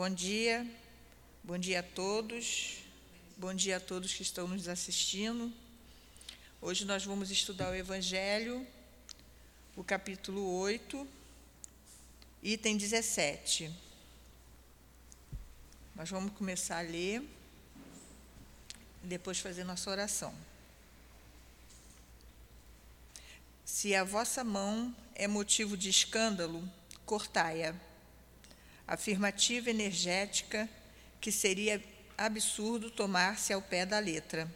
Bom dia, bom dia a todos, bom dia a todos que estão nos assistindo. Hoje nós vamos estudar o Evangelho, o capítulo 8, item 17. Nós vamos começar a ler e depois fazer nossa oração. Se a vossa mão é motivo de escândalo, cortai-a afirmativa energética que seria absurdo tomar-se ao pé da letra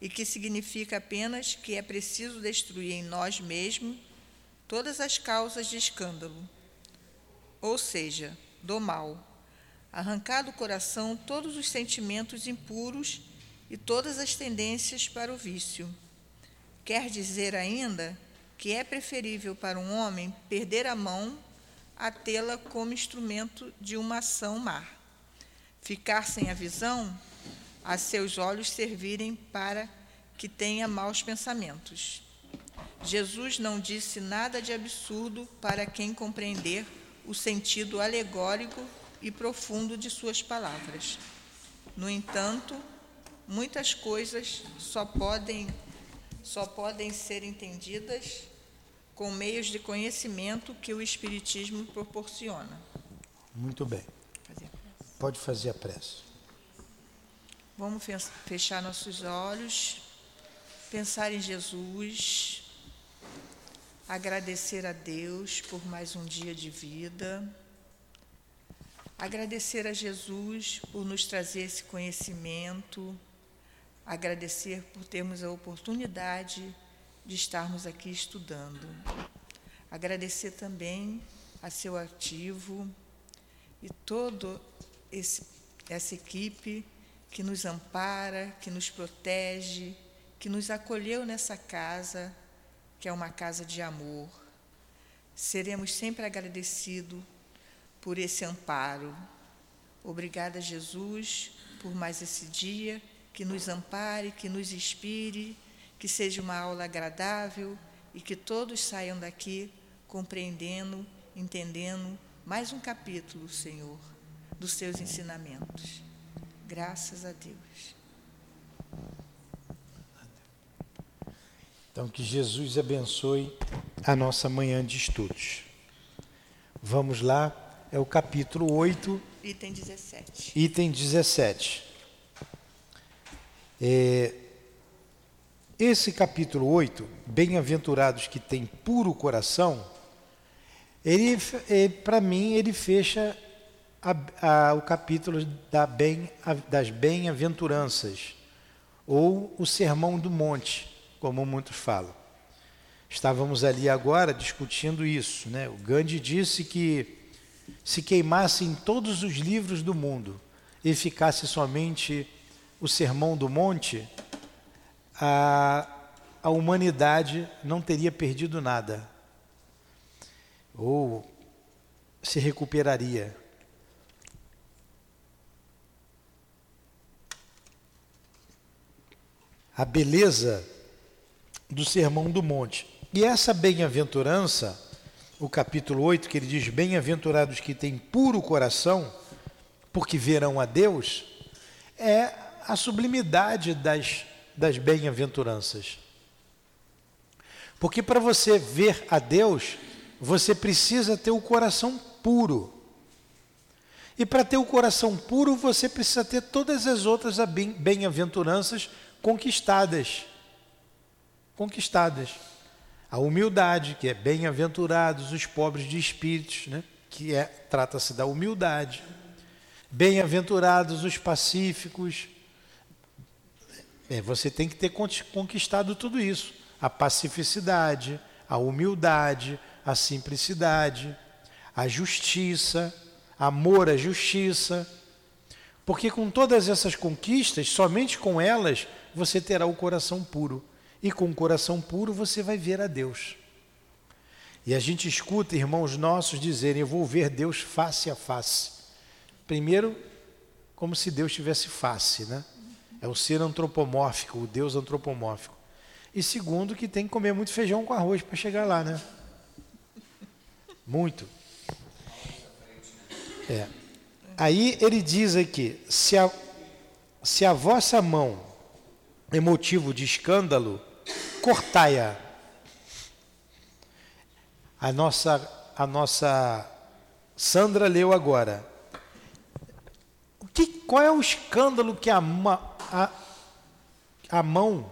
e que significa apenas que é preciso destruir em nós mesmos todas as causas de escândalo, ou seja, do mal, arrancar do coração todos os sentimentos impuros e todas as tendências para o vício. Quer dizer ainda que é preferível para um homem perder a mão a tê-la como instrumento de uma ação má. Ficar sem a visão, a seus olhos servirem para que tenha maus pensamentos. Jesus não disse nada de absurdo para quem compreender o sentido alegórico e profundo de suas palavras. No entanto, muitas coisas só podem só podem ser entendidas com meios de conhecimento que o Espiritismo proporciona. Muito bem. Pode fazer a prece. Vamos fechar nossos olhos, pensar em Jesus, agradecer a Deus por mais um dia de vida, agradecer a Jesus por nos trazer esse conhecimento, agradecer por termos a oportunidade de estarmos aqui estudando. Agradecer também a seu ativo e toda essa equipe que nos ampara, que nos protege, que nos acolheu nessa casa, que é uma casa de amor. Seremos sempre agradecidos por esse amparo. Obrigada, Jesus, por mais esse dia, que nos ampare, que nos inspire que seja uma aula agradável e que todos saiam daqui compreendendo, entendendo mais um capítulo, Senhor, dos seus ensinamentos. Graças a Deus. Então, que Jesus abençoe a nossa manhã de estudos. Vamos lá, é o capítulo 8. Item 17. Item 17. É, esse capítulo 8, Bem-aventurados que têm puro coração, ele, ele para mim, ele fecha a, a, o capítulo da bem, a, das bem-aventuranças, ou o Sermão do Monte, como muitos falam. Estávamos ali agora discutindo isso. Né? O Gandhi disse que se queimassem todos os livros do mundo e ficasse somente o Sermão do Monte, a, a humanidade não teria perdido nada, ou se recuperaria. A beleza do Sermão do Monte. E essa bem-aventurança, o capítulo 8, que ele diz: Bem-aventurados que têm puro coração, porque verão a Deus, é a sublimidade das das bem-aventuranças. Porque para você ver a Deus, você precisa ter o coração puro. E para ter o coração puro, você precisa ter todas as outras bem-aventuranças conquistadas. Conquistadas. A humildade, que é bem-aventurados os pobres de espíritos, né? que é trata-se da humildade. Bem-aventurados os pacíficos, é, você tem que ter conquistado tudo isso: a pacificidade, a humildade, a simplicidade, a justiça, amor à justiça. Porque com todas essas conquistas, somente com elas, você terá o coração puro. E com o coração puro você vai ver a Deus. E a gente escuta irmãos nossos dizerem: Eu vou ver Deus face a face. Primeiro, como se Deus tivesse face, né? É o ser antropomórfico, o Deus antropomórfico. E segundo, que tem que comer muito feijão com arroz para chegar lá, né? Muito. É. Aí ele diz aqui: se a, se a vossa mão é motivo de escândalo, cortai-a. A nossa, a nossa Sandra leu agora. Que, qual é o escândalo que a, a, a mão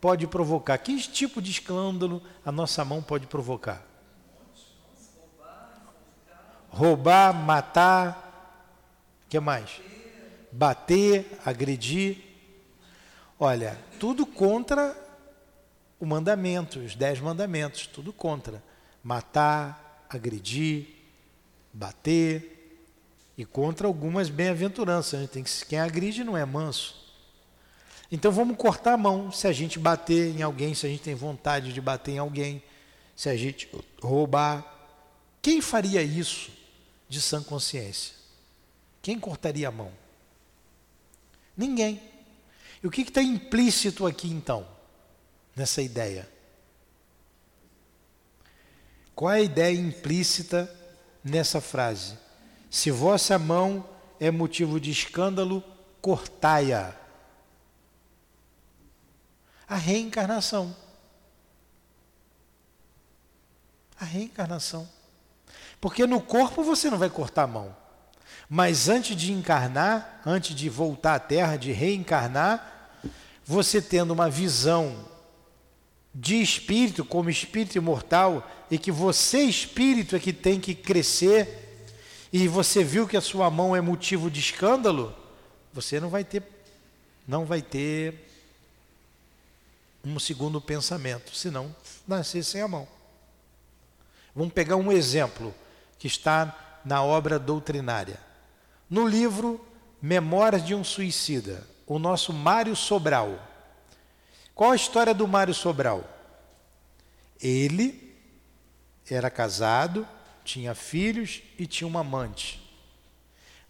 pode provocar? Que tipo de escândalo a nossa mão pode provocar? Roubar, matar, o que mais? Bater, agredir. Olha, tudo contra o mandamento, os dez mandamentos, tudo contra. Matar, agredir, bater e contra algumas bem-aventuranças. Né? Tem que quem agride não é manso. Então vamos cortar a mão se a gente bater em alguém, se a gente tem vontade de bater em alguém, se a gente roubar. Quem faria isso de sã consciência? Quem cortaria a mão? Ninguém. E o que está implícito aqui então, nessa ideia? Qual é a ideia implícita nessa frase. Se vossa mão é motivo de escândalo, cortai-a. A reencarnação. A reencarnação. Porque no corpo você não vai cortar a mão. Mas antes de encarnar, antes de voltar à Terra, de reencarnar, você tendo uma visão de espírito, como espírito imortal, e que você, espírito, é que tem que crescer, e você viu que a sua mão é motivo de escândalo, você não vai ter, não vai ter um segundo pensamento, senão nascer sem a mão. Vamos pegar um exemplo que está na obra doutrinária. No livro Memórias de um Suicida, o nosso Mário Sobral qual a história do Mário Sobral? Ele era casado, tinha filhos e tinha uma amante.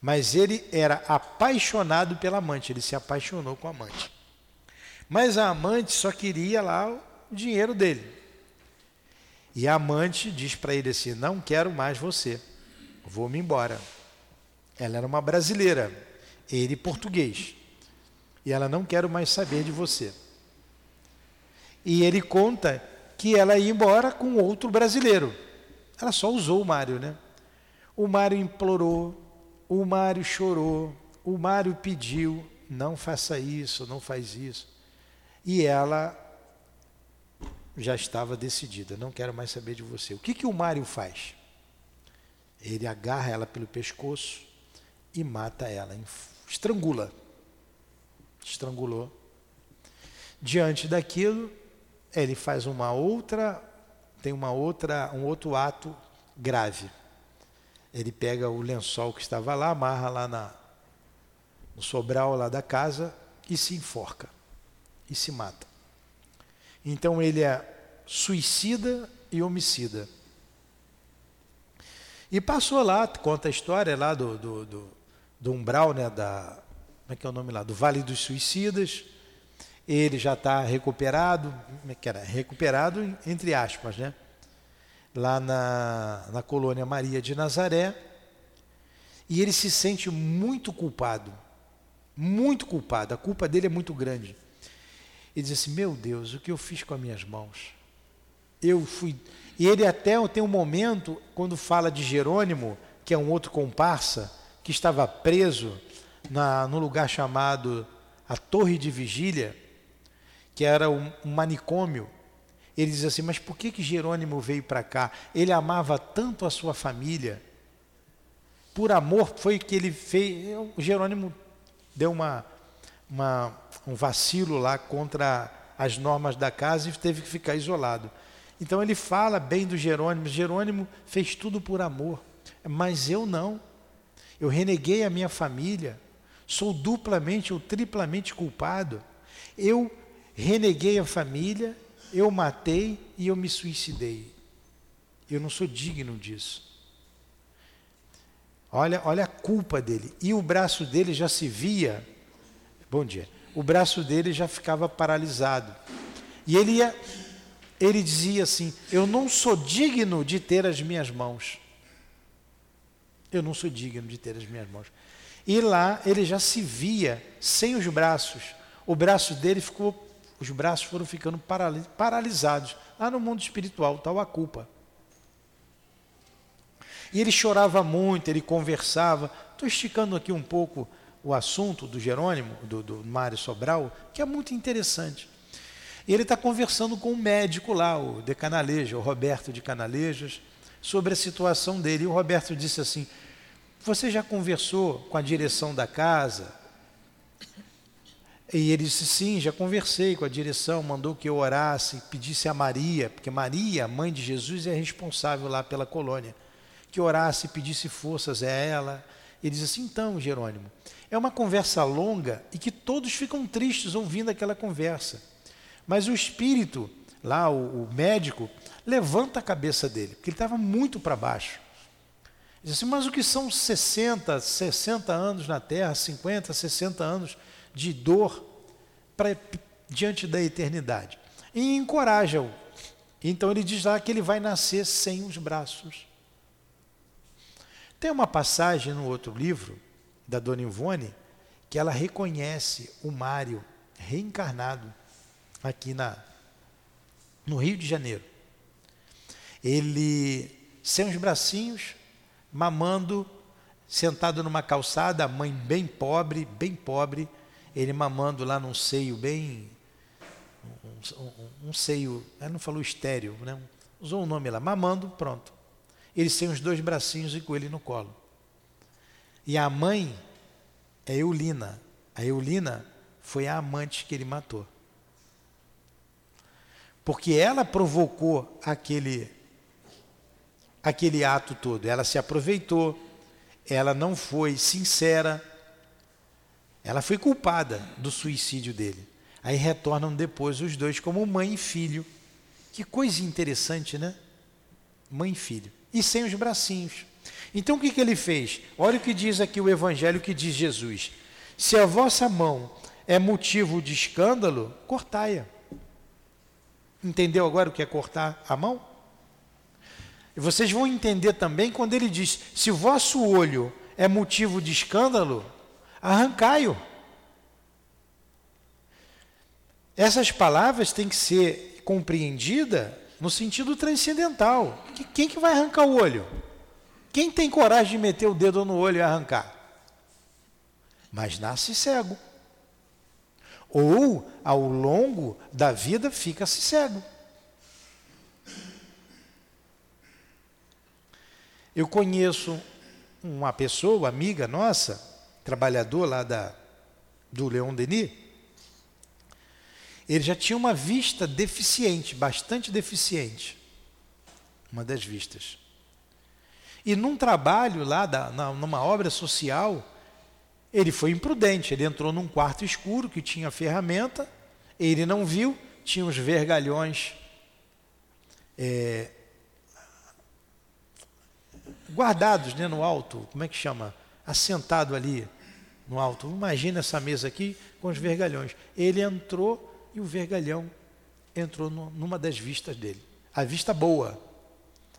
Mas ele era apaixonado pela amante, ele se apaixonou com a amante. Mas a amante só queria lá o dinheiro dele. E a amante diz para ele assim: Não quero mais você, vou-me embora. Ela era uma brasileira, ele português. E ela não quero mais saber de você. E ele conta que ela ia embora com outro brasileiro. Ela só usou o Mário, né? O Mário implorou, o Mário chorou, o Mário pediu, não faça isso, não faz isso. E ela já estava decidida, não quero mais saber de você. O que, que o Mário faz? Ele agarra ela pelo pescoço e mata ela, estrangula. Estrangulou. Diante daquilo, ele faz uma outra, tem uma outra, um outro ato grave. Ele pega o lençol que estava lá, amarra lá na, no sobral lá da casa e se enforca e se mata. Então ele é suicida e homicida. E passou lá, conta a história lá do, do, do, do umbral, né, da, como é que é o nome lá? Do Vale dos Suicidas ele já está recuperado, é que era recuperado entre aspas, né? Lá na, na colônia Maria de Nazaré, e ele se sente muito culpado, muito culpado. A culpa dele é muito grande. Ele diz assim: Meu Deus, o que eu fiz com as minhas mãos? Eu fui. E ele até tem um momento, quando fala de Jerônimo, que é um outro comparsa, que estava preso na, lugar chamado a Torre de Vigília que era um, manicômio. Ele diz assim: Mas por que, que Jerônimo veio para cá? Ele amava tanto a sua família. Por amor foi que ele fez. O Jerônimo deu uma, uma, um vacilo lá contra as normas da casa e teve que ficar isolado. Então ele fala bem do Jerônimo. Jerônimo fez tudo por amor, mas eu não. Eu reneguei a minha família, sou duplamente ou triplamente culpado. Eu reneguei a família, eu matei e eu me suicidei. Eu não sou digno disso. Olha, olha a culpa dele. E o braço dele já se via. Bom dia. O braço dele já ficava paralisado. E ele ia, ele dizia assim: Eu não sou digno de ter as minhas mãos. Eu não sou digno de ter as minhas mãos. E lá ele já se via sem os braços. O braço dele ficou, os braços foram ficando paralisados. Lá no mundo espiritual, tal a culpa. E ele chorava muito, ele conversava. Estou esticando aqui um pouco o assunto do Jerônimo, do, do Mário Sobral, que é muito interessante. E ele está conversando com um médico lá, o de Canaleja, o Roberto de Canalejas, sobre a situação dele. E o Roberto disse assim: Você já conversou com a direção da casa? E ele disse: Sim, já conversei com a direção, mandou que eu orasse, pedisse a Maria, porque Maria, mãe de Jesus, é responsável lá pela colônia, que orasse, pedisse forças a ela. Ele diz assim: Então, Jerônimo, é uma conversa longa e que todos ficam tristes ouvindo aquela conversa. Mas o espírito, lá, o, o médico, levanta a cabeça dele, porque ele estava muito para baixo. Diz assim, mas o que são 60, 60 anos na Terra, 50, 60 anos de dor pra, diante da eternidade? E encoraja-o. Então ele diz lá que ele vai nascer sem os braços. Tem uma passagem no outro livro, da Dona Ivone, que ela reconhece o Mário reencarnado aqui na, no Rio de Janeiro. Ele, sem os bracinhos, mamando, sentado numa calçada, a mãe bem pobre, bem pobre, ele mamando lá num seio bem. Um, um, um seio, ela não falou estéreo, né? usou um nome lá, mamando, pronto. Ele sem os dois bracinhos e com ele no colo. E a mãe é Eulina. A Eulina foi a amante que ele matou porque ela provocou aquele aquele ato todo. Ela se aproveitou, ela não foi sincera, ela foi culpada do suicídio dele. Aí retornam depois os dois como mãe e filho. Que coisa interessante, né? Mãe e filho. E sem os bracinhos. Então o que, que ele fez? Olha o que diz aqui o Evangelho, que diz Jesus. Se a vossa mão é motivo de escândalo, cortai-a. Entendeu agora o que é cortar a mão? E vocês vão entender também quando ele diz: se o vosso olho é motivo de escândalo, arrancai-o. Essas palavras têm que ser compreendidas no sentido transcendental. Quem que vai arrancar o olho? Quem tem coragem de meter o dedo no olho e arrancar? Mas nasce cego ou ao longo da vida fica-se cego. Eu conheço uma pessoa, amiga nossa, trabalhador lá da, do Leon Denis, ele já tinha uma vista deficiente, bastante deficiente, uma das vistas. E num trabalho lá, da, numa obra social, ele foi imprudente, ele entrou num quarto escuro que tinha ferramenta, ele não viu, tinha uns vergalhões é, guardados né, no alto, como é que chama? Assentado ali no alto. Imagina essa mesa aqui com os vergalhões. Ele entrou e o vergalhão entrou no, numa das vistas dele. A vista boa.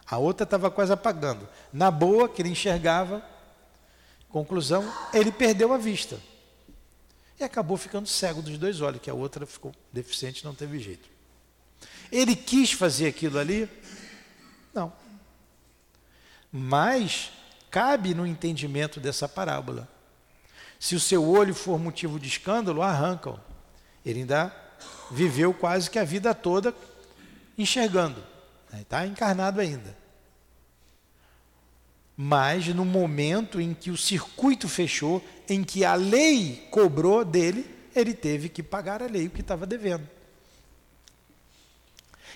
A outra estava quase apagando. Na boa, que ele enxergava, Conclusão, ele perdeu a vista. E acabou ficando cego dos dois olhos, que a outra ficou deficiente, não teve jeito. Ele quis fazer aquilo ali? Não. Mas cabe no entendimento dessa parábola. Se o seu olho for motivo de escândalo, arrancam. Ele ainda viveu quase que a vida toda enxergando. Está encarnado ainda. Mas no momento em que o circuito fechou, em que a lei cobrou dele, ele teve que pagar a lei o que estava devendo.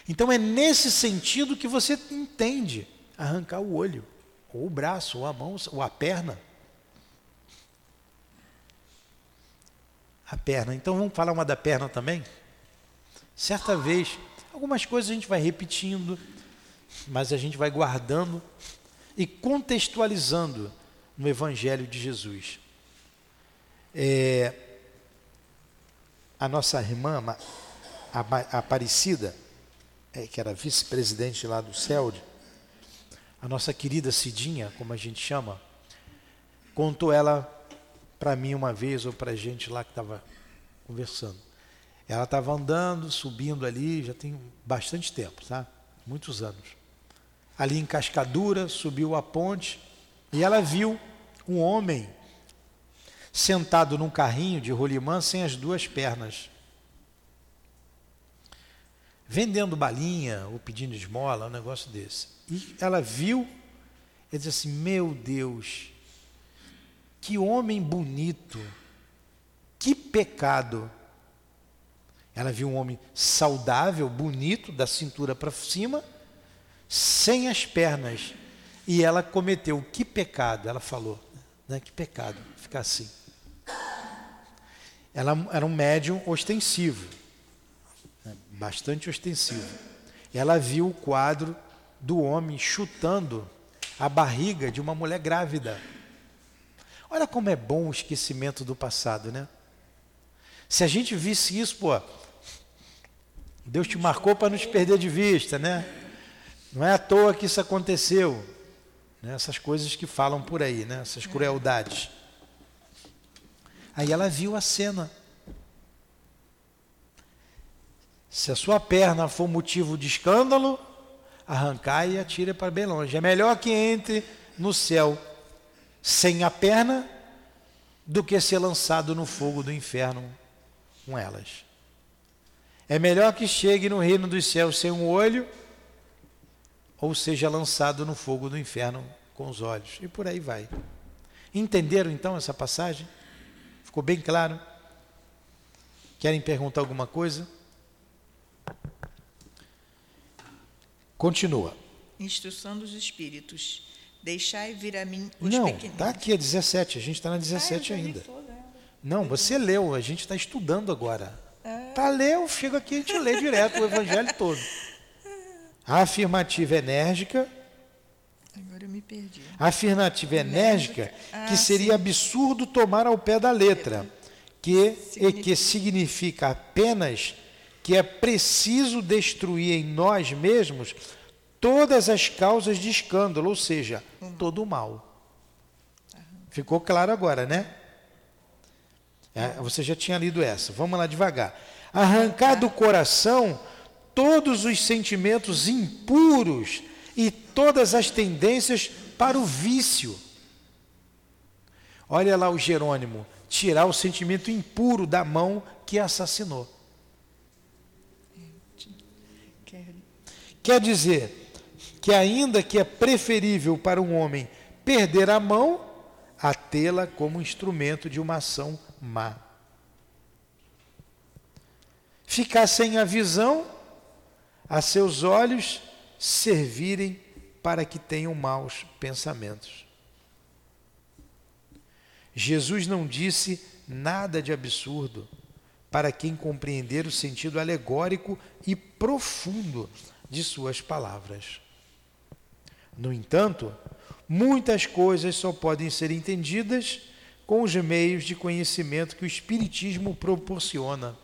Então é nesse sentido que você entende arrancar o olho, ou o braço, ou a mão, ou a perna. A perna. Então vamos falar uma da perna também? Certa vez, algumas coisas a gente vai repetindo, mas a gente vai guardando e contextualizando no Evangelho de Jesus. É, a nossa irmã, a Aparecida, é, que era vice-presidente lá do CELD, a nossa querida Cidinha, como a gente chama, contou ela para mim uma vez, ou para a gente lá que estava conversando. Ela estava andando, subindo ali, já tem bastante tempo, tá? Muitos anos. Ali em Cascadura, subiu a ponte e ela viu um homem sentado num carrinho de rolimã sem as duas pernas. Vendendo balinha ou pedindo esmola, um negócio desse. E ela viu e disse assim: Meu Deus, que homem bonito, que pecado. Ela viu um homem saudável, bonito, da cintura para cima, sem as pernas. E ela cometeu que pecado? Ela falou, né? Que pecado, ficar assim. Ela era um médium ostensivo, né, bastante ostensivo. Ela viu o quadro do homem chutando a barriga de uma mulher grávida. Olha como é bom o esquecimento do passado, né? Se a gente visse isso, pô, Deus te marcou para nos perder de vista, né? Não é à toa que isso aconteceu. Né? Essas coisas que falam por aí, né? Essas crueldades. Aí ela viu a cena. Se a sua perna for motivo de escândalo, arrancar e atire para bem longe. É melhor que entre no céu sem a perna do que ser lançado no fogo do inferno com elas. É melhor que chegue no reino dos céus sem um olho, ou seja lançado no fogo do inferno com os olhos. E por aí vai. Entenderam então essa passagem? Ficou bem claro? Querem perguntar alguma coisa? Continua. Instrução dos Espíritos. Deixai vir a mim os Não, pequeninos. está aqui a 17, a gente está na 17 Ah, ainda. ela. Não, você leu, a gente está estudando agora. Ah. Tá leu, chega aqui e a gente lê direto o evangelho todo. A afirmativa enérgica, Agora eu me perdi. a afirmativa enérgica, Ah, que seria absurdo tomar ao pé da letra, que, e que significa apenas que é preciso destruir em nós mesmos todas as causas de escândalo, ou seja, todo o mal. Ficou claro agora, né? É, você já tinha lido essa. Vamos lá devagar. Arrancar do coração todos os sentimentos impuros e todas as tendências para o vício. Olha lá o Jerônimo, tirar o sentimento impuro da mão que assassinou. Quer dizer que, ainda que é preferível para um homem perder a mão, a tê-la como instrumento de uma ação má. Ficar sem a visão, a seus olhos servirem para que tenham maus pensamentos. Jesus não disse nada de absurdo para quem compreender o sentido alegórico e profundo de suas palavras. No entanto, muitas coisas só podem ser entendidas com os meios de conhecimento que o Espiritismo proporciona.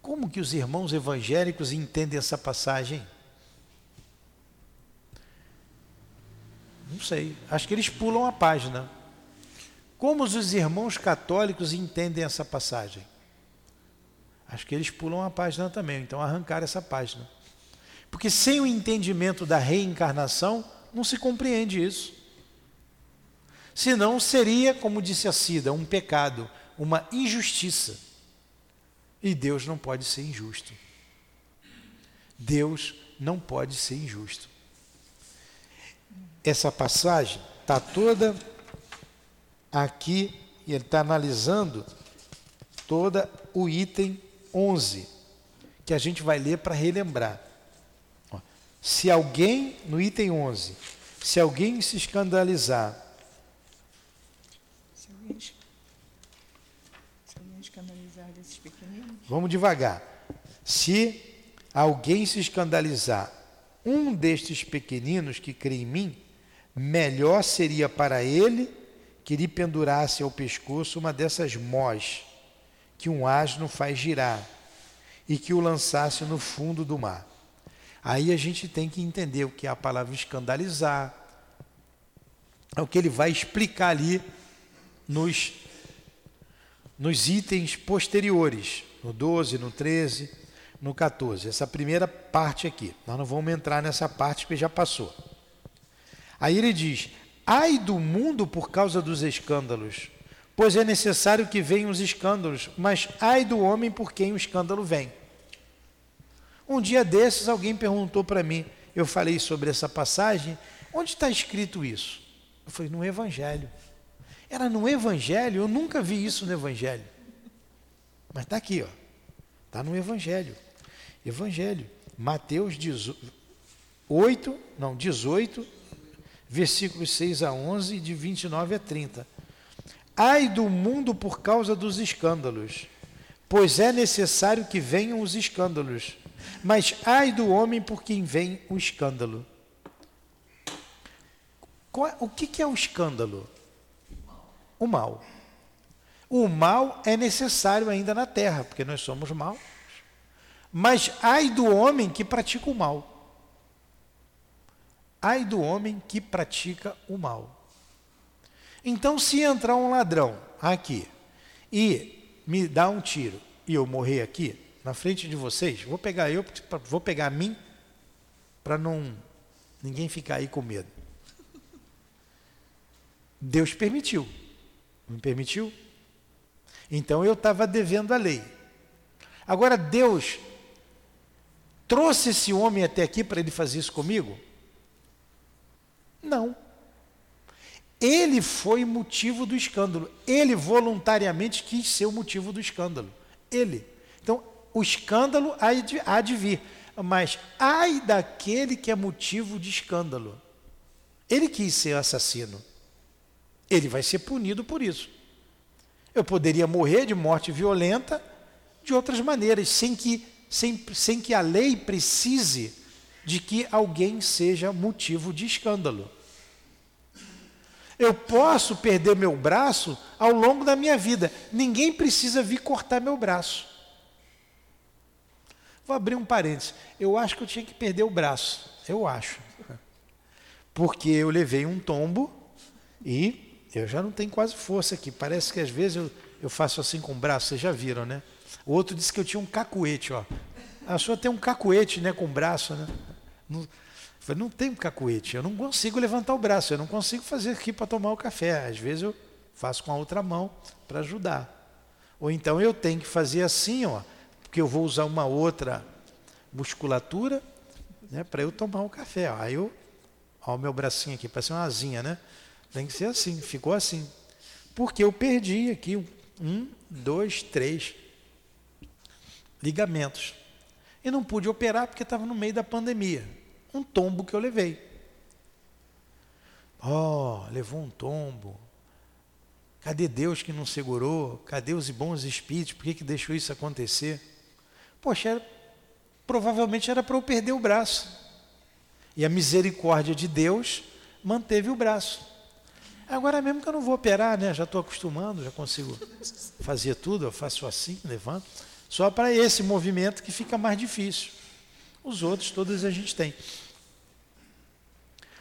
Como que os irmãos evangélicos entendem essa passagem? Não sei. Acho que eles pulam a página. Como os irmãos católicos entendem essa passagem? Acho que eles pulam a página também, então arrancar essa página. Porque sem o entendimento da reencarnação, não se compreende isso. Senão seria, como disse a Cida, um pecado, uma injustiça. E Deus não pode ser injusto. Deus não pode ser injusto. Essa passagem está toda aqui, e ele está analisando toda o item 11, que a gente vai ler para relembrar. Se alguém, no item 11, se alguém se escandalizar, Se alguém, se alguém escandalizar desses pequeninos, vamos devagar. Se alguém se escandalizar, um destes pequeninos que crê em mim, melhor seria para ele que lhe pendurasse ao pescoço uma dessas mós que um asno faz girar e que o lançasse no fundo do mar. Aí a gente tem que entender o que é a palavra escandalizar. É o que ele vai explicar ali nos, nos itens posteriores, no 12, no 13, no 14. Essa primeira parte aqui. Nós não vamos entrar nessa parte que já passou. Aí ele diz: Ai do mundo por causa dos escândalos, pois é necessário que venham os escândalos, mas ai do homem por quem o escândalo vem. Um dia desses, alguém perguntou para mim, eu falei sobre essa passagem, onde está escrito isso? Eu falei, no Evangelho. Era no Evangelho, eu nunca vi isso no Evangelho. Mas está aqui, ó. Está no Evangelho. Evangelho. Mateus 18, não, 18, versículos 6 a 11 de 29 a 30. Ai do mundo por causa dos escândalos, pois é necessário que venham os escândalos, mas ai do homem por quem vem o escândalo. O que é o escândalo? O mal. O mal é necessário ainda na terra, porque nós somos maus. Mas ai do homem que pratica o mal. Ai do homem que pratica o mal. Então, se entrar um ladrão aqui e me dar um tiro e eu morrer aqui, na frente de vocês, vou pegar eu, vou pegar a mim, para não ninguém ficar aí com medo. Deus permitiu. Não permitiu? Então eu estava devendo a lei. Agora Deus trouxe esse homem até aqui para ele fazer isso comigo? Não. Ele foi motivo do escândalo. Ele voluntariamente quis ser o motivo do escândalo. Ele. O escândalo há de, vir. Mas ai daquele que é motivo de escândalo. Ele quis ser assassino. Ele vai ser punido por isso. Eu poderia morrer de morte violenta de outras maneiras, sem que, sem, sem que a lei precise de que alguém seja motivo de escândalo. Eu posso perder meu braço ao longo da minha vida. Ninguém precisa vir cortar meu braço. Vou abrir um parênteses. Eu acho que eu tinha que perder o braço. Eu acho. Porque eu levei um tombo e eu já não tenho quase força aqui. Parece que às vezes eu, eu faço assim com o braço. Vocês já viram, né? O outro disse que eu tinha um cacuete, ó. A sua tem um cacuete, né, com o braço, né? Não, falei, não tem cacuete, eu não consigo levantar o braço, eu não consigo fazer aqui para tomar o café. Às vezes eu faço com a outra mão para ajudar. Ou então eu tenho que fazer assim, ó, porque eu vou usar uma outra musculatura né, para eu tomar o café. Aí eu, ó, o meu bracinho aqui, parece uma asinha, né? Tem que ser assim, ficou assim. Porque eu perdi aqui um, dois, três ligamentos. E não pude operar porque estava no meio da pandemia um tombo que eu levei. Oh, levou um tombo. Cadê Deus que não segurou? Cadê os bons espíritos? Por que, que deixou isso acontecer? Poxa, era, provavelmente era para eu perder o braço. E a misericórdia de Deus manteve o braço. Agora mesmo que eu não vou operar, né? Já estou acostumando, já consigo fazer tudo, eu faço assim, levanto. Só para esse movimento que fica mais difícil. Os outros, todos a gente tem.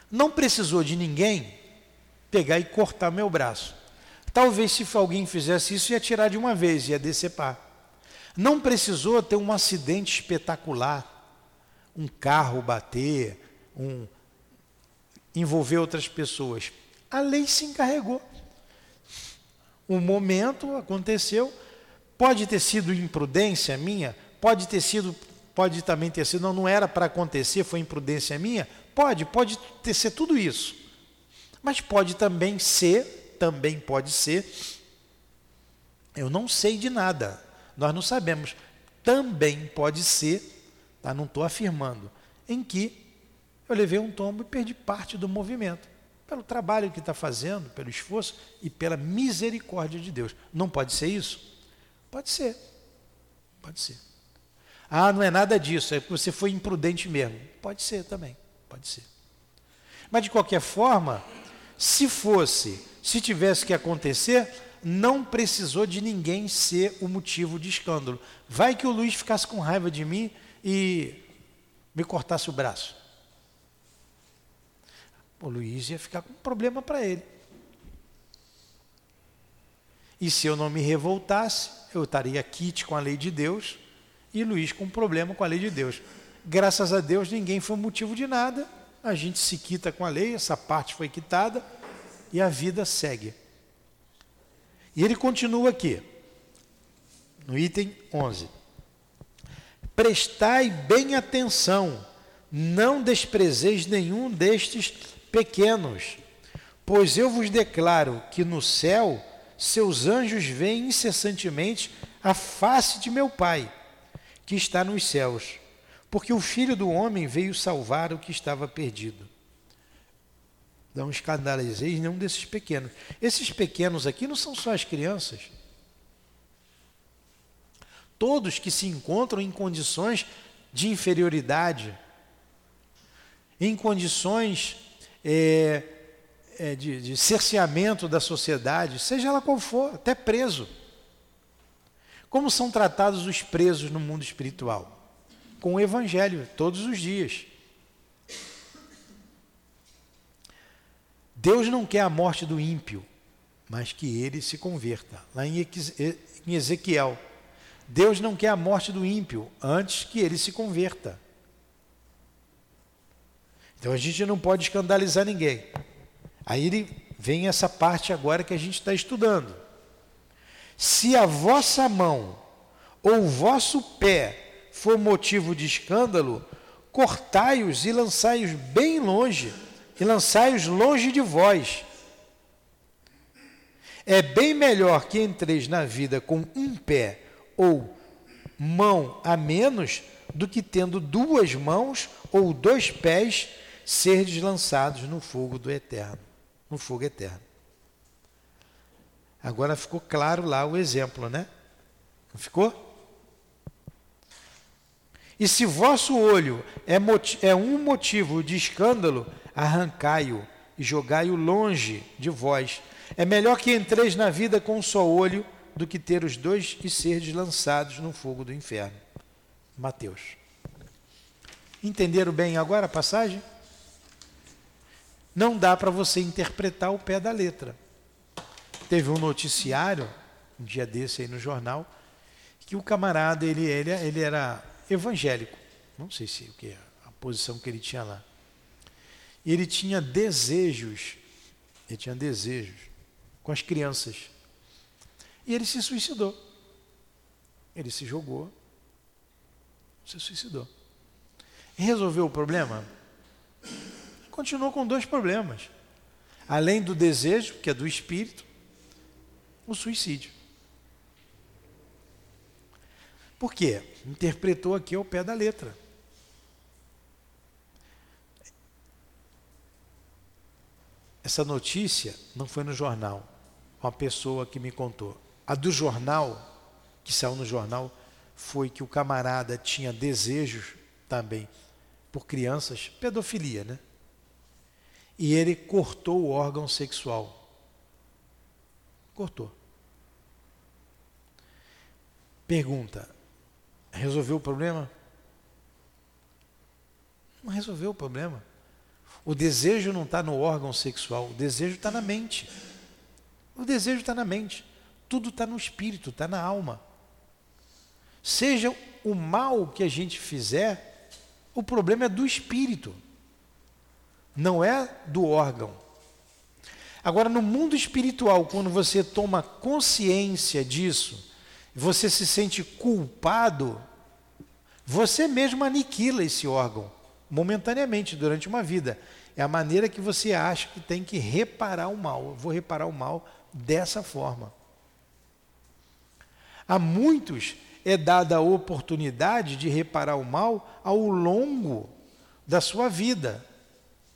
Não precisou de ninguém pegar e cortar meu braço. Talvez se alguém fizesse isso, ia tirar de uma vez, ia decepar. Não precisou ter um acidente espetacular, um carro bater, um envolver outras pessoas. A lei se encarregou. Um momento aconteceu, pode ter sido imprudência minha, pode ter sido Pode também ter sido, não, não era para acontecer, foi imprudência minha? Pode, pode ter, ser tudo isso. Mas pode também ser, também pode ser, eu não sei de nada, nós não sabemos. Também pode ser, tá? não estou afirmando, em que eu levei um tombo e perdi parte do movimento. Pelo trabalho que está fazendo, pelo esforço e pela misericórdia de Deus. Não pode ser isso? Pode ser. Pode ser. Ah, não é nada disso, é que você foi imprudente mesmo. Pode ser também, pode ser. Mas de qualquer forma, se fosse, se tivesse que acontecer, não precisou de ninguém ser o motivo de escândalo. Vai que o Luiz ficasse com raiva de mim e me cortasse o braço. O Luiz ia ficar com um problema para ele. E se eu não me revoltasse, eu estaria quite com a lei de Deus e Luiz com um problema com a lei de Deus. Graças a Deus, ninguém foi motivo de nada. A gente se quita com a lei, essa parte foi quitada e a vida segue. E ele continua aqui, no item 11. Prestai bem atenção, não desprezeis nenhum destes pequenos, pois eu vos declaro que no céu seus anjos veem incessantemente a face de meu Pai, que está nos céus, porque o Filho do Homem veio salvar o que estava perdido. Não escandalizeis nenhum desses pequenos. Esses pequenos aqui não são só as crianças. Todos que se encontram em condições de inferioridade, em condições é, é, de, de cerceamento da sociedade, seja ela qual for, até preso. Como são tratados os presos no mundo espiritual? Com o Evangelho, todos os dias. Deus não quer a morte do ímpio, mas que ele se converta. Lá em Ezequiel, Deus não quer a morte do ímpio, antes que ele se converta. Então a gente não pode escandalizar ninguém. Aí ele vem essa parte agora que a gente está estudando. Se a vossa mão ou o vosso pé for motivo de escândalo, cortai-os e lançai-os bem longe, e lançai-os longe de vós. É bem melhor que entreis na vida com um pé ou mão a menos do que tendo duas mãos ou dois pés serdes lançados no fogo do eterno, no fogo eterno. Agora ficou claro lá o exemplo, né? Não ficou? E se vosso olho é, é um motivo de escândalo, arrancai-o e jogai-o longe de vós. É melhor que entreis na vida com um só olho do que ter os dois e serdes lançados no fogo do inferno. Mateus. Entenderam bem agora a passagem? não dá para você interpretar o pé da letra. Teve um noticiário, um dia desse aí no jornal, que o camarada, ele, ele, ele era evangélico, não sei se o que a posição que ele tinha lá. Ele tinha desejos, ele tinha desejos com as crianças. E ele se suicidou. Ele se jogou, se suicidou. E resolveu o problema? continuou com dois problemas. Além do desejo, que é do espírito, o suicídio. Por quê? Interpretou aqui ao pé da letra. Essa notícia não foi no jornal, uma pessoa que me contou. A do jornal, que saiu no jornal, foi que o camarada tinha desejos também por crianças, pedofilia, né? e ele cortou o órgão sexual. Cortou. Pergunta: resolveu o problema? Não resolveu o problema. O desejo não está no órgão sexual, o desejo está na mente. O desejo está na mente. Tudo está no espírito, está na alma. Seja o mal que a gente fizer, o problema é do espírito não é do órgão. Agora, no mundo espiritual, quando você toma consciência disso, você se sente culpado, você mesmo aniquila esse órgão, momentaneamente, durante uma vida. É a maneira que você acha que tem que reparar o mal. Eu vou reparar o mal dessa forma. A muitos é dada a oportunidade de reparar o mal ao longo da sua vida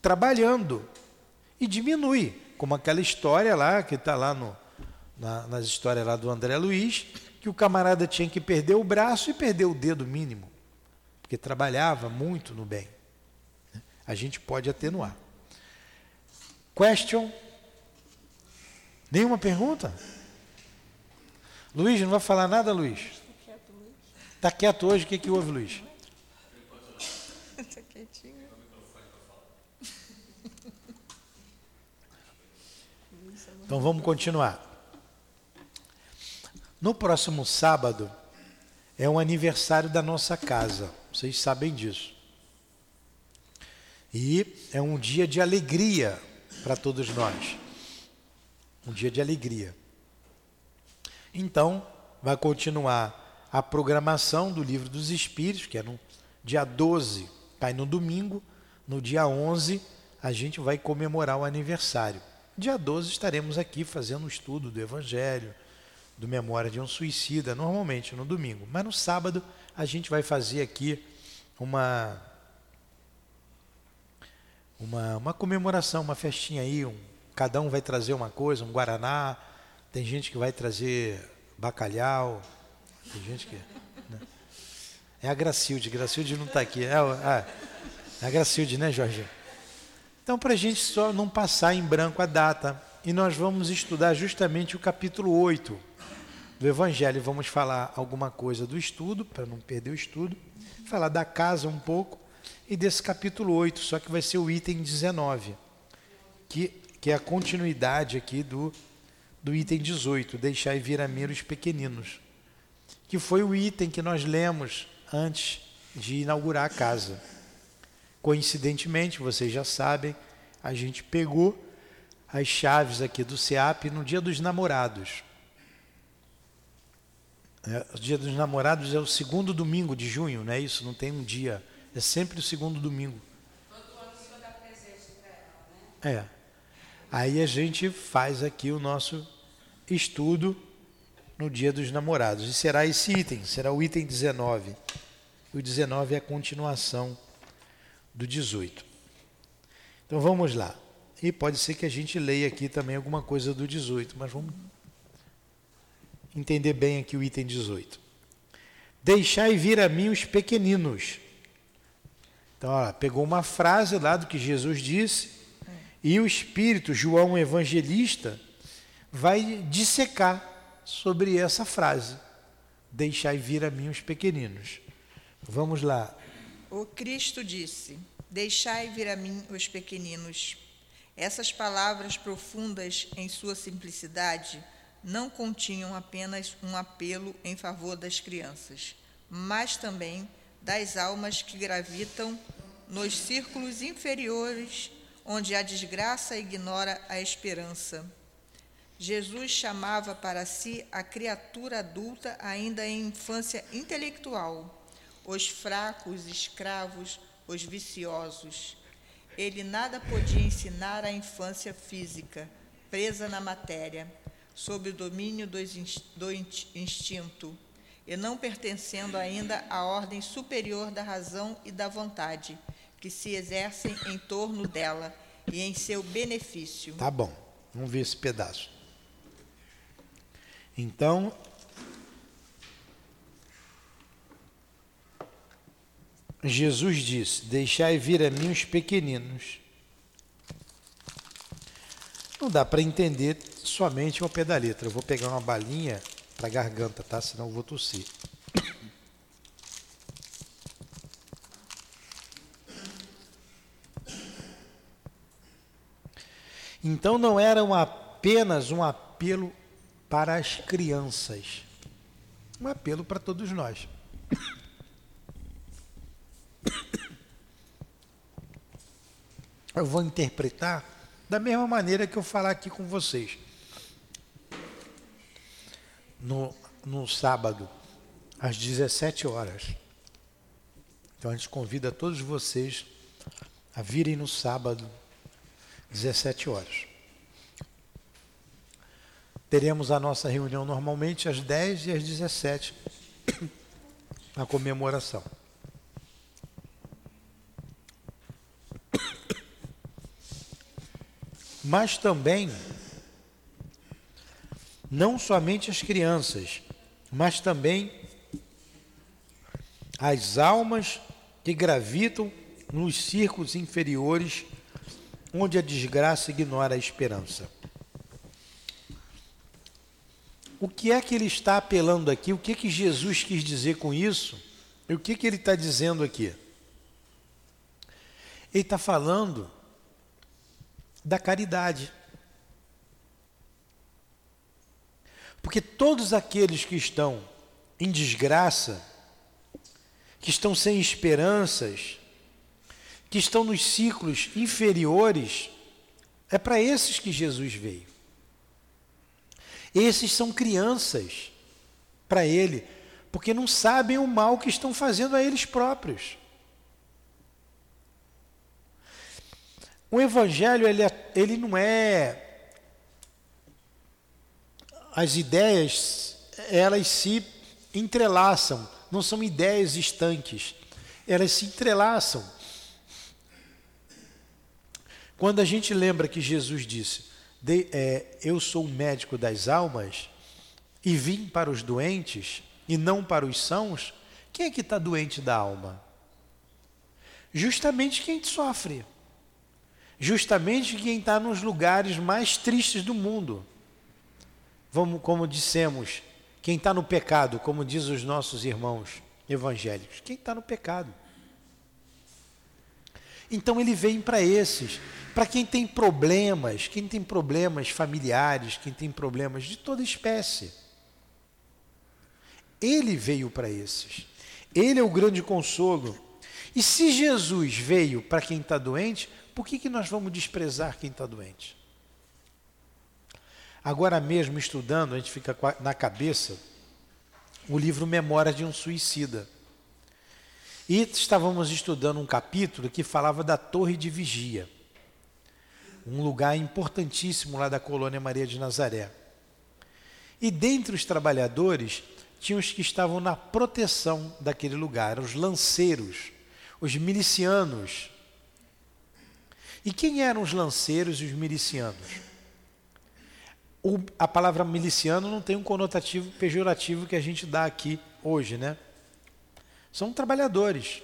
trabalhando. E diminui, como aquela história lá, que está lá no, na, nas histórias lá do André Luiz, que o camarada tinha que perder o braço e perder o dedo mínimo, porque trabalhava muito no bem. A gente pode atenuar. Question? Nenhuma pergunta? Luiz, não vai falar nada, Luiz? Está quieto hoje, o que, que houve, Luiz? Então vamos continuar. No próximo sábado é o aniversário da nossa casa, vocês sabem disso. E é um dia de alegria para todos nós. Um dia de alegria. Então, vai continuar a programação do Livro dos Espíritos, que é no dia 12, cai no domingo. No dia 11, a gente vai comemorar o aniversário. Dia 12 estaremos aqui fazendo o estudo do Evangelho, do Memória de um Suicida, normalmente no domingo. Mas no sábado a gente vai fazer aqui uma uma, uma comemoração, uma festinha aí, um, cada um vai trazer uma coisa, um guaraná, tem gente que vai trazer bacalhau, tem gente que né? é a Gracilde, Gracilde não está aqui, é, é, é a Gracilde, né, Jorge? Então, para a gente só não passar em branco a data, e nós vamos estudar justamente o capítulo 8 do Evangelho. Vamos falar alguma coisa do estudo, para não perder o estudo, falar da casa um pouco, e desse capítulo 8, só que vai ser o item 19, que, que é a continuidade aqui do, do item 18, deixar vir a mim os pequeninos, que foi o item que nós lemos antes de inaugurar a casa. Coincidentemente, vocês já sabem, a gente pegou as chaves aqui do SEAP no dia dos namorados. É, o dia dos namorados é o segundo domingo de junho, não é isso? Não tem um dia, é sempre o segundo domingo. Todo ano o senhor dá presente para ela, né? É. Aí a gente faz aqui o nosso estudo no dia dos namorados. E será esse item, será o item 19. O 19 é a continuação do 18. Então vamos lá. E pode ser que a gente leia aqui também alguma coisa do 18, mas vamos entender bem aqui o item 18. Deixai vir a mim os pequeninos. Então, ó, pegou uma frase lá do que Jesus disse, e o Espírito, João Evangelista, vai dissecar sobre essa frase. Deixai vir a mim os pequeninos. Vamos lá. O Cristo disse: Deixai vir a mim os pequeninos. Essas palavras profundas em sua simplicidade não continham apenas um apelo em favor das crianças, mas também das almas que gravitam nos círculos inferiores onde a desgraça ignora a esperança. Jesus chamava para si a criatura adulta ainda em infância intelectual os fracos, os escravos, os viciosos. Ele nada podia ensinar à infância física, presa na matéria, sob o domínio do instinto, e não pertencendo ainda à ordem superior da razão e da vontade, que se exercem em torno dela e em seu benefício. Tá bom, vamos ver esse pedaço. Então, Jesus disse: Deixai vir a mim os pequeninos. Não dá para entender somente ao pé da letra. Eu vou pegar uma balinha para a garganta, tá? Senão eu vou tossir. Então não era apenas um apelo para as crianças, um apelo para todos nós. eu vou interpretar da mesma maneira que eu falar aqui com vocês. No, no sábado, às 17 horas. Então a gente convida todos vocês a virem no sábado, 17 horas. Teremos a nossa reunião normalmente às 10 e às 17, a comemoração. mas também não somente as crianças, mas também as almas que gravitam nos círculos inferiores, onde a desgraça ignora a esperança. O que é que ele está apelando aqui? O que, que Jesus quis dizer com isso? E o que, que ele está dizendo aqui? Ele está falando da caridade. Porque todos aqueles que estão em desgraça, que estão sem esperanças, que estão nos ciclos inferiores, é para esses que Jesus veio. Esses são crianças para Ele, porque não sabem o mal que estão fazendo a eles próprios. O Evangelho, ele, é, ele não é. As ideias, elas se entrelaçam, não são ideias estanques, elas se entrelaçam. Quando a gente lembra que Jesus disse: é, Eu sou o médico das almas e vim para os doentes e não para os sãos, quem é que está doente da alma? Justamente quem sofre. Justamente quem está nos lugares mais tristes do mundo. Vamos, como dissemos, quem está no pecado, como diz os nossos irmãos evangélicos, quem está no pecado. Então ele vem para esses, para quem tem problemas, quem tem problemas familiares, quem tem problemas de toda espécie. Ele veio para esses. Ele é o grande consolo. E se Jesus veio para quem está doente, por que, que nós vamos desprezar quem está doente? Agora mesmo, estudando, a gente fica na cabeça o livro Memórias de um Suicida. E estávamos estudando um capítulo que falava da Torre de Vigia um lugar importantíssimo lá da colônia Maria de Nazaré. E dentre os trabalhadores, tinha os que estavam na proteção daquele lugar, os lanceiros, os milicianos. E quem eram os lanceiros e os milicianos? O, a palavra miliciano não tem um conotativo pejorativo que a gente dá aqui hoje, né? São trabalhadores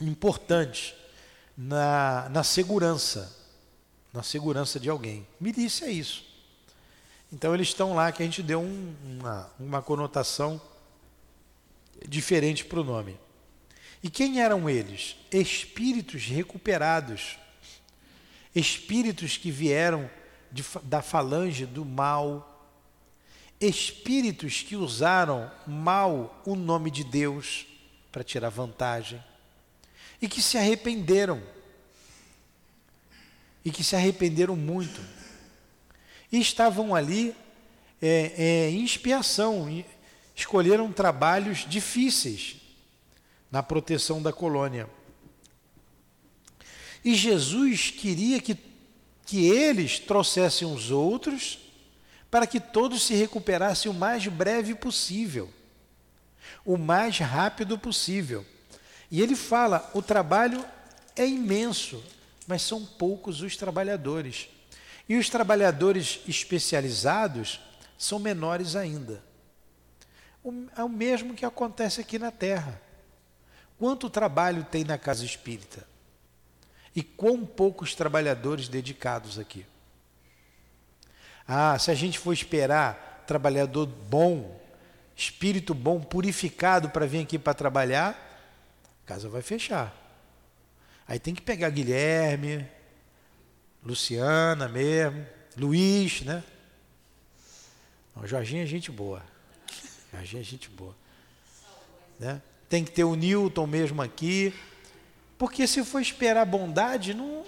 importantes na, na segurança na segurança de alguém. Milícia é isso. Então eles estão lá que a gente deu um, uma, uma conotação diferente para o nome. E quem eram eles? Espíritos recuperados, espíritos que vieram de, da falange do mal, espíritos que usaram mal o nome de Deus para tirar vantagem e que se arrependeram e que se arrependeram muito. E estavam ali é, é, em expiação, escolheram trabalhos difíceis na proteção da colônia. E Jesus queria que, que eles trouxessem os outros para que todos se recuperassem o mais breve possível, o mais rápido possível. E ele fala: o trabalho é imenso, mas são poucos os trabalhadores. E os trabalhadores especializados são menores ainda. É o mesmo que acontece aqui na Terra. Quanto trabalho tem na casa espírita? E quão poucos trabalhadores dedicados aqui? Ah, se a gente for esperar trabalhador bom, espírito bom, purificado para vir aqui para trabalhar, a casa vai fechar. Aí tem que pegar Guilherme, Luciana mesmo, Luiz, né? O Jorginho é gente boa. Jorginho é gente boa. Né? Tem que ter o Newton mesmo aqui. Porque se for esperar bondade, não.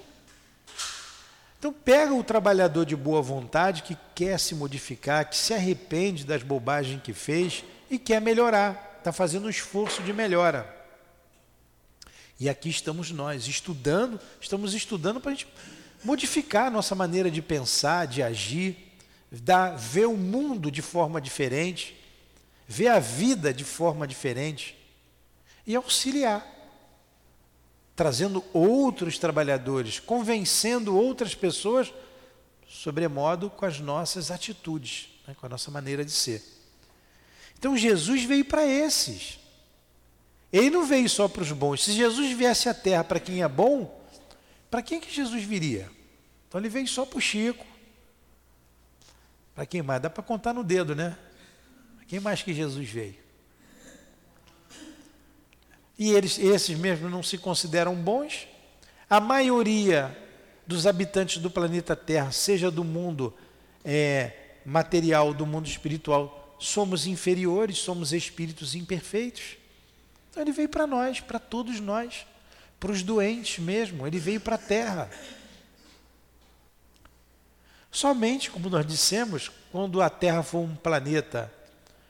Então pega o trabalhador de boa vontade que quer se modificar, que se arrepende das bobagens que fez e quer melhorar, está fazendo um esforço de melhora. E aqui estamos nós, estudando, estamos estudando para a gente modificar a nossa maneira de pensar, de agir, dar, ver o mundo de forma diferente, ver a vida de forma diferente e auxiliar, trazendo outros trabalhadores, convencendo outras pessoas, sobremodo com as nossas atitudes, né, com a nossa maneira de ser. Então Jesus veio para esses. Ele não veio só para os bons. Se Jesus viesse à terra para quem é bom, para quem que Jesus viria? Então ele veio só para o Chico. Para quem mais? Dá para contar no dedo, né? Quem mais que Jesus veio? E eles, esses mesmos não se consideram bons? A maioria dos habitantes do planeta Terra, seja do mundo é, material do mundo espiritual, somos inferiores, somos espíritos imperfeitos. Então ele veio para nós, para todos nós, para os doentes mesmo, ele veio para a terra. Somente, como nós dissemos, quando a terra for um planeta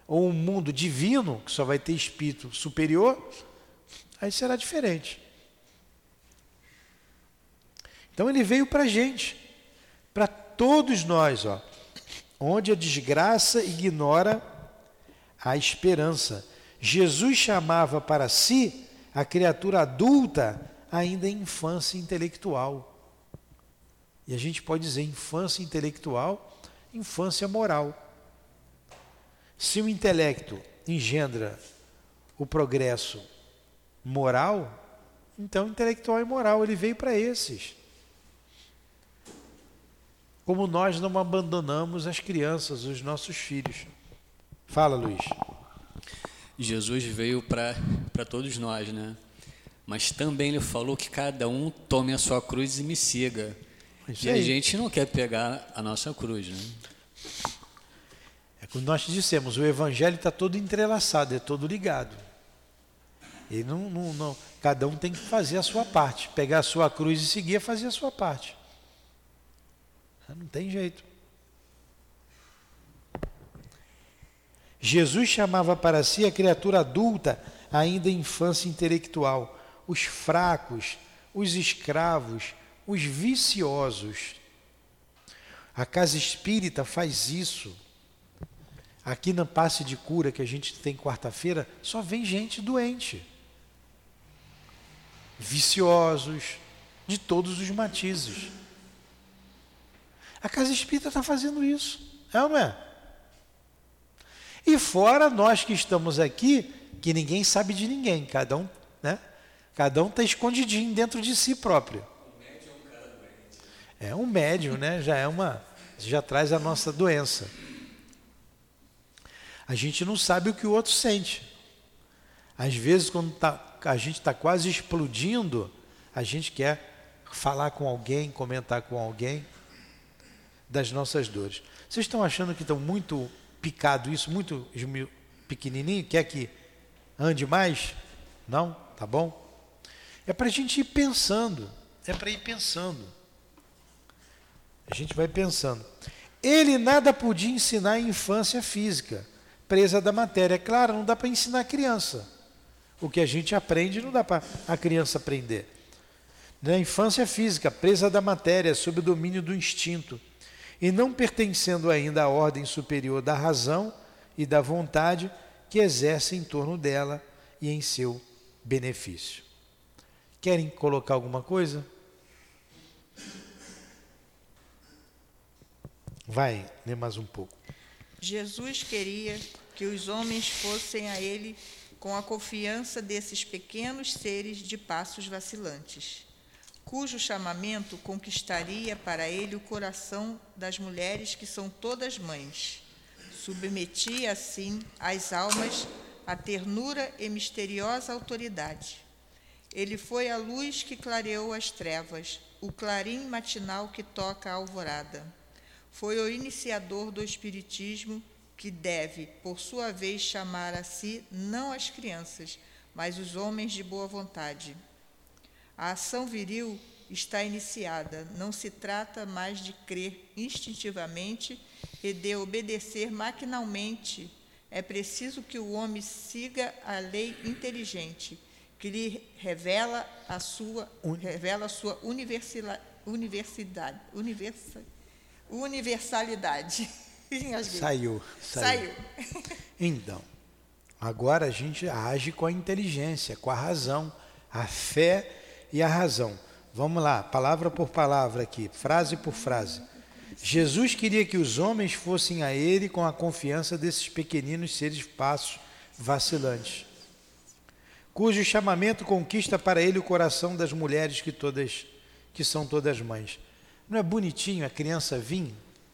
ou um mundo divino, que só vai ter espírito superior, aí será diferente. Então ele veio para a gente, para todos nós, ó, onde a desgraça ignora a esperança. Jesus chamava para si a criatura adulta ainda em infância intelectual. E a gente pode dizer infância intelectual, infância moral. Se o intelecto engendra o progresso moral, então intelectual e moral, ele veio para esses. Como nós não abandonamos as crianças, os nossos filhos. Fala, Luiz. Jesus veio para todos nós, né? Mas também ele falou que cada um tome a sua cruz e me siga. Isso e aí. a gente não quer pegar a nossa cruz, né? É como nós dissemos, o evangelho está todo entrelaçado, é todo ligado. E não, não, não, cada um tem que fazer a sua parte. Pegar a sua cruz e seguir é fazer a sua parte. Não tem jeito. Jesus chamava para si a criatura adulta, ainda em infância intelectual, os fracos, os escravos, os viciosos. A casa espírita faz isso. Aqui na passe de cura que a gente tem quarta-feira, só vem gente doente. Viciosos, de todos os matizes. A casa espírita está fazendo isso, é ou não é? E fora nós que estamos aqui, que ninguém sabe de ninguém, cada um, né? Cada um está escondidinho dentro de si próprio. É um médium, né? Já é uma, já traz a nossa doença. A gente não sabe o que o outro sente. Às vezes, quando tá, a gente está quase explodindo, a gente quer falar com alguém, comentar com alguém das nossas dores. Vocês estão achando que estão muito picado isso, muito pequenininho? Quer que ande mais? Não? Tá bom? É para a gente ir pensando. É para ir pensando. A gente vai pensando. Ele nada podia ensinar em infância física, presa da matéria. É claro, não dá para ensinar a criança. O que a gente aprende não dá para a criança aprender. Na infância física, presa da matéria, sob o domínio do instinto, e não pertencendo ainda à ordem superior da razão e da vontade que exerce em torno dela e em seu benefício. Querem colocar alguma coisa? Vai, lê mais um pouco. Jesus queria que os homens fossem a ele com a confiança desses pequenos seres de passos vacilantes, cujo chamamento conquistaria para ele o coração das mulheres que são todas mães. Submetia assim as almas à ternura e misteriosa autoridade. Ele foi a luz que clareou as trevas, o clarim matinal que toca a alvorada foi o iniciador do Espiritismo que deve, por sua vez, chamar a si não as crianças, mas os homens de boa vontade. A ação viril está iniciada, não se trata mais de crer instintivamente e de obedecer maquinalmente. É preciso que o homem siga a lei inteligente, que lhe revela a sua, revela a sua universidade, universidade universalidade. Saiu, saiu. Saiu. Então, agora a gente age com a inteligência, com a razão, a fé e a razão. Vamos lá, palavra por palavra aqui, frase por frase. Jesus queria que os homens fossem a ele com a confiança desses pequeninos seres passos vacilantes, cujo chamamento conquista para ele o coração das mulheres que todas que são todas mães. Não é bonitinho a criança vir,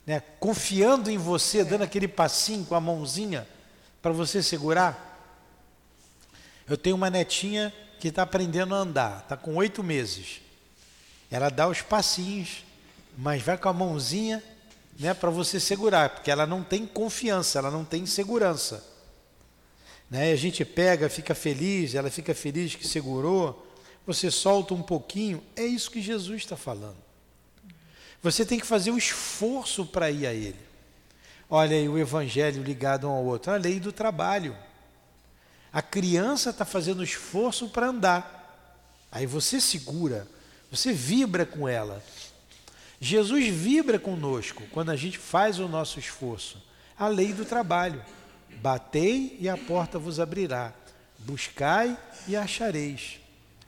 né, confiando em você, dando aquele passinho com a mãozinha para você segurar? Eu tenho uma netinha que está aprendendo a andar, está com oito meses. Ela dá os passinhos, mas vai com a mãozinha né, para você segurar, porque ela não tem confiança, ela não tem segurança. Né? A gente pega, fica feliz, ela fica feliz que segurou, você solta um pouquinho, é isso que Jesus está falando. Você tem que fazer o esforço para ir a Ele. Olha aí o evangelho ligado um ao outro, a lei do trabalho. A criança está fazendo esforço para andar. Aí você segura, você vibra com ela. Jesus vibra conosco quando a gente faz o nosso esforço. A lei do trabalho. Batei e a porta vos abrirá. Buscai e achareis.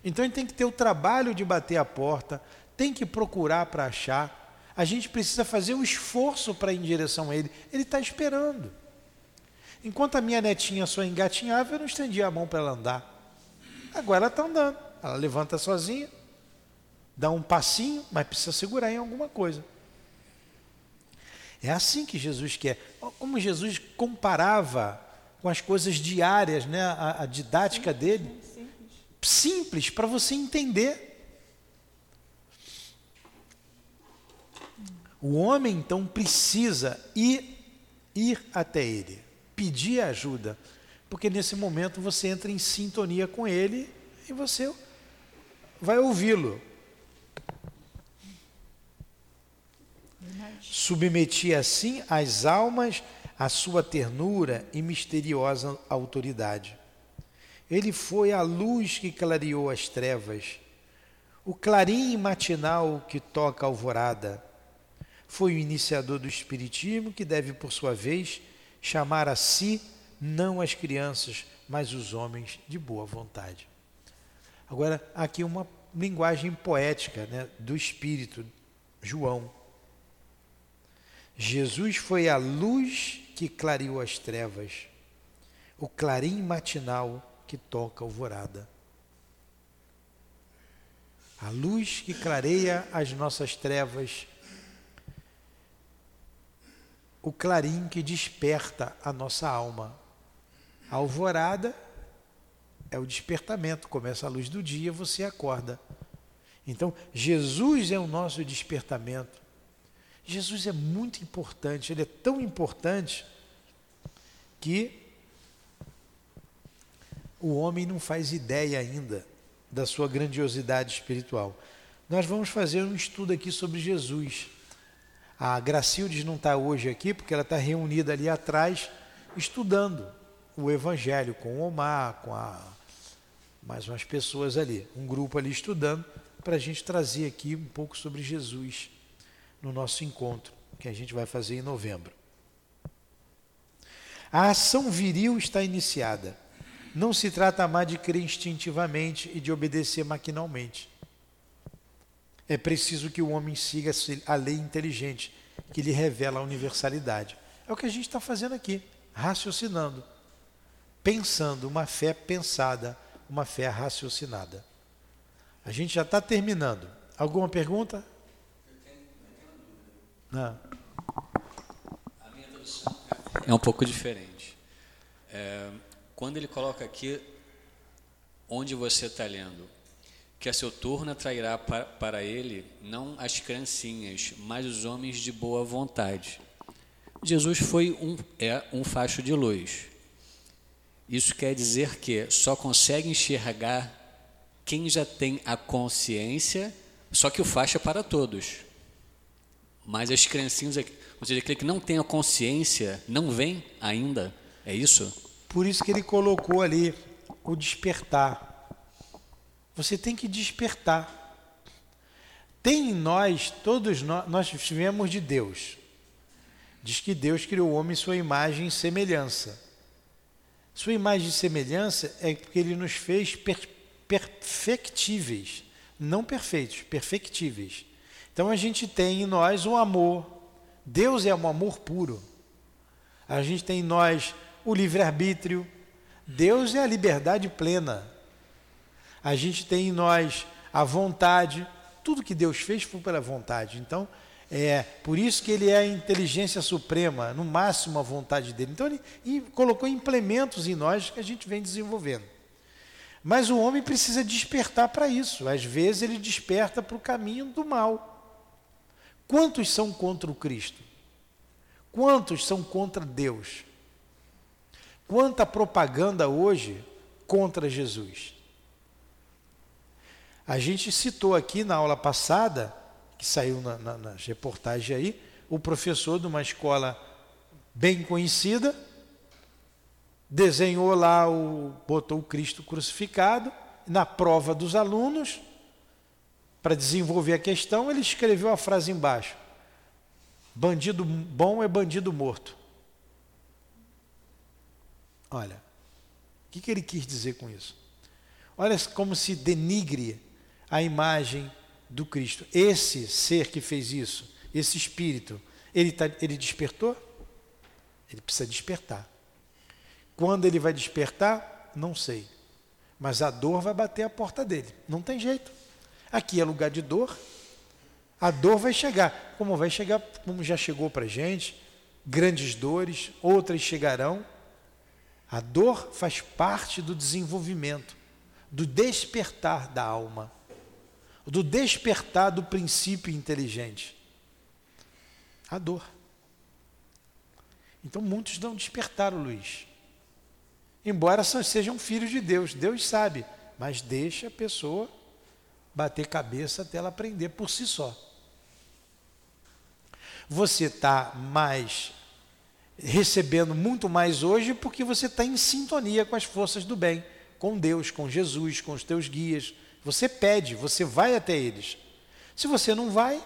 Então gente tem que ter o trabalho de bater a porta, tem que procurar para achar. A gente precisa fazer um esforço para ir em direção a ele. Ele está esperando. Enquanto a minha netinha só engatinhava, eu não estendia a mão para ela andar. Agora ela está andando. Ela levanta sozinha, dá um passinho, mas precisa segurar em alguma coisa. É assim que Jesus quer. Como Jesus comparava com as coisas diárias, né? a, a didática dele. Simples, para você entender. O homem então precisa ir, ir até ele, pedir ajuda, porque nesse momento você entra em sintonia com ele e você vai ouvi-lo. Submeti assim as almas à sua ternura e misteriosa autoridade. Ele foi a luz que clareou as trevas, o clarim matinal que toca a alvorada. Foi o iniciador do Espiritismo que deve, por sua vez, chamar a si não as crianças, mas os homens de boa vontade. Agora, aqui uma linguagem poética né, do Espírito, João. Jesus foi a luz que clareou as trevas, o clarim matinal que toca a alvorada. A luz que clareia as nossas trevas, o clarim que desperta a nossa alma. A alvorada é o despertamento, começa a luz do dia, você acorda. Então, Jesus é o nosso despertamento. Jesus é muito importante, ele é tão importante que o homem não faz ideia ainda da sua grandiosidade espiritual. Nós vamos fazer um estudo aqui sobre Jesus. A Gracildes não está hoje aqui porque ela está reunida ali atrás estudando o Evangelho com o Omar, com a mais umas pessoas ali, um grupo ali estudando, para a gente trazer aqui um pouco sobre Jesus no nosso encontro, que a gente vai fazer em novembro. A ação viril está iniciada. Não se trata mais de crer instintivamente e de obedecer maquinalmente. É preciso que o homem siga a lei inteligente, que lhe revela a universalidade. É o que a gente está fazendo aqui, raciocinando, pensando, uma fé pensada uma fé raciocinada. A gente já está terminando. Alguma pergunta? Não. É um pouco diferente. É, quando ele coloca aqui onde você está lendo, que a seu turno atrairá para, ele não as criancinhas, mas os homens de boa vontade. Jesus foi um, é um facho de luz. Isso quer dizer que só consegue enxergar quem já tem a consciência, só que o faixa é para todos. Mas as criancinhas, ou seja, aquele que não tem a consciência, não vem ainda. É isso? Por isso que ele colocou ali o despertar. Você tem que despertar. Tem em nós, todos nós, nós vivemos de Deus. Diz que Deus criou o homem em sua imagem e semelhança. Sua imagem e semelhança é porque ele nos fez per perfectíveis, não perfeitos, perfectíveis. Então a gente tem em nós o amor. Deus é um amor puro. A gente tem em nós o livre-arbítrio. Deus é a liberdade plena. A gente tem em nós a vontade. Tudo que Deus fez foi pela vontade. Então, é por isso que ele é a inteligência suprema, no máximo a vontade dele. Então ele colocou implementos em nós que a gente vem desenvolvendo. Mas o homem precisa despertar para isso. Às vezes ele desperta para o caminho do mal. Quantos são contra o Cristo? Quantos são contra Deus? Quanta propaganda hoje contra Jesus? A gente citou aqui na aula passada, que saiu na, na, aí, o professor de uma escola bem conhecida, desenhou lá, o, botou o Cristo crucificado, na prova dos alunos, para desenvolver a questão, ele escreveu a frase embaixo: Bandido bom é bandido morto. Olha, o que, que ele quis dizer com isso? Olha como se denigre a imagem do Cristo. Esse ser que fez isso, esse espírito, ele, tá, ele despertou? Ele precisa despertar. Quando ele vai despertar, não sei. Mas a dor vai bater a porta dele. Não tem jeito. Aqui é lugar de dor. A dor vai chegar. Como vai chegar, como já chegou para a gente, grandes dores, outras chegarão. A dor faz parte do desenvolvimento, do despertar da alma, do despertar do princípio inteligente. A dor. Então muitos não despertaram, Luiz. Embora sejam filhos de Deus, Deus sabe, mas deixa a pessoa bater cabeça até ela aprender por si só. Você está mais recebendo muito mais hoje porque você está em sintonia com as forças do bem, com Deus, com Jesus, com os teus guias. Você pede, você vai até eles. Se você não vai,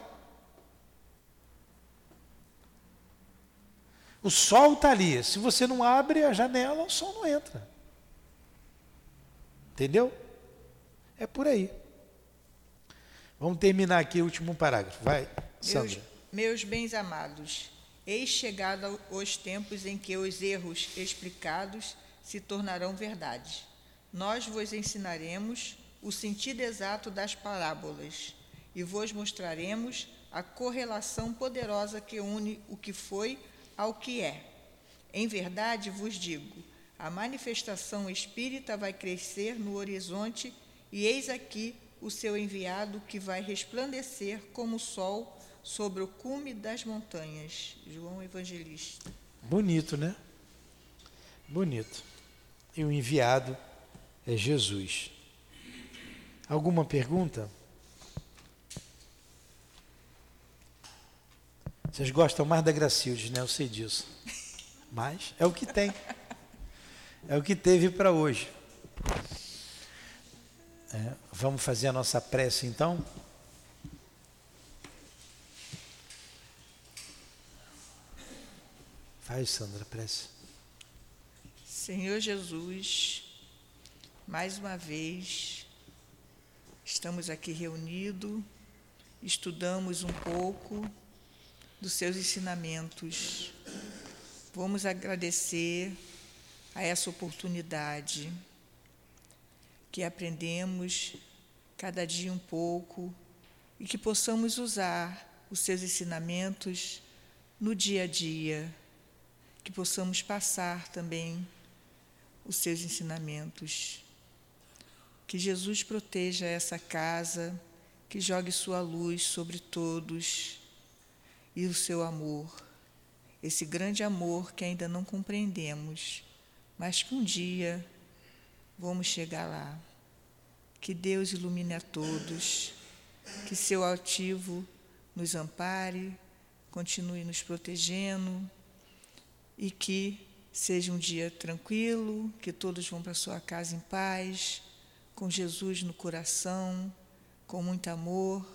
o sol está ali. Se você não abre a janela, o sol não entra. Entendeu? É por aí. Vamos terminar aqui o último parágrafo. Vai, Sandra. Meus, meus bens amados, eis chegado os tempos em que os erros explicados se tornarão verdade. Nós vos ensinaremos o sentido exato das parábolas e vos mostraremos a correlação poderosa que une o que foi ao que é. Em verdade vos digo, a manifestação espírita vai crescer no horizonte e eis aqui o seu enviado que vai resplandecer como o sol sobre o cume das montanhas. João Evangelista. Bonito, né? Bonito. E o enviado é Jesus. Alguma pergunta? Vocês gostam mais da Gracilde, né? Eu sei disso. Mas é o que tem. É o que teve para hoje. É, vamos fazer a nossa prece então? Faz, Sandra, prece. Senhor Jesus, mais uma vez estamos aqui reunidos, estudamos um pouco dos seus ensinamentos. Vamos agradecer a essa oportunidade que aprendemos cada dia um pouco e que possamos usar os seus ensinamentos no dia a dia, que possamos passar também os seus ensinamentos. Que Jesus proteja essa casa, que jogue sua luz sobre todos e o seu amor, esse grande amor que ainda não compreendemos, mas que um dia Vamos chegar lá. Que Deus ilumine a todos, que seu altivo nos ampare, continue nos protegendo e que seja um dia tranquilo, que todos vão para sua casa em paz, com Jesus no coração, com muito amor,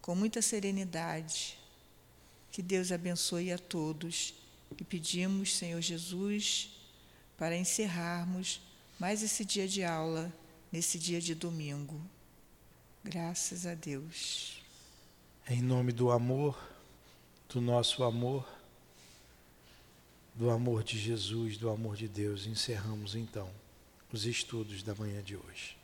com muita serenidade. Que Deus abençoe a todos e pedimos, Senhor Jesus, para encerrarmos mais esse dia de aula, nesse dia de domingo. Graças a Deus. Em nome do amor, do nosso amor, do amor de Jesus, do amor de Deus, encerramos então os estudos da manhã de hoje.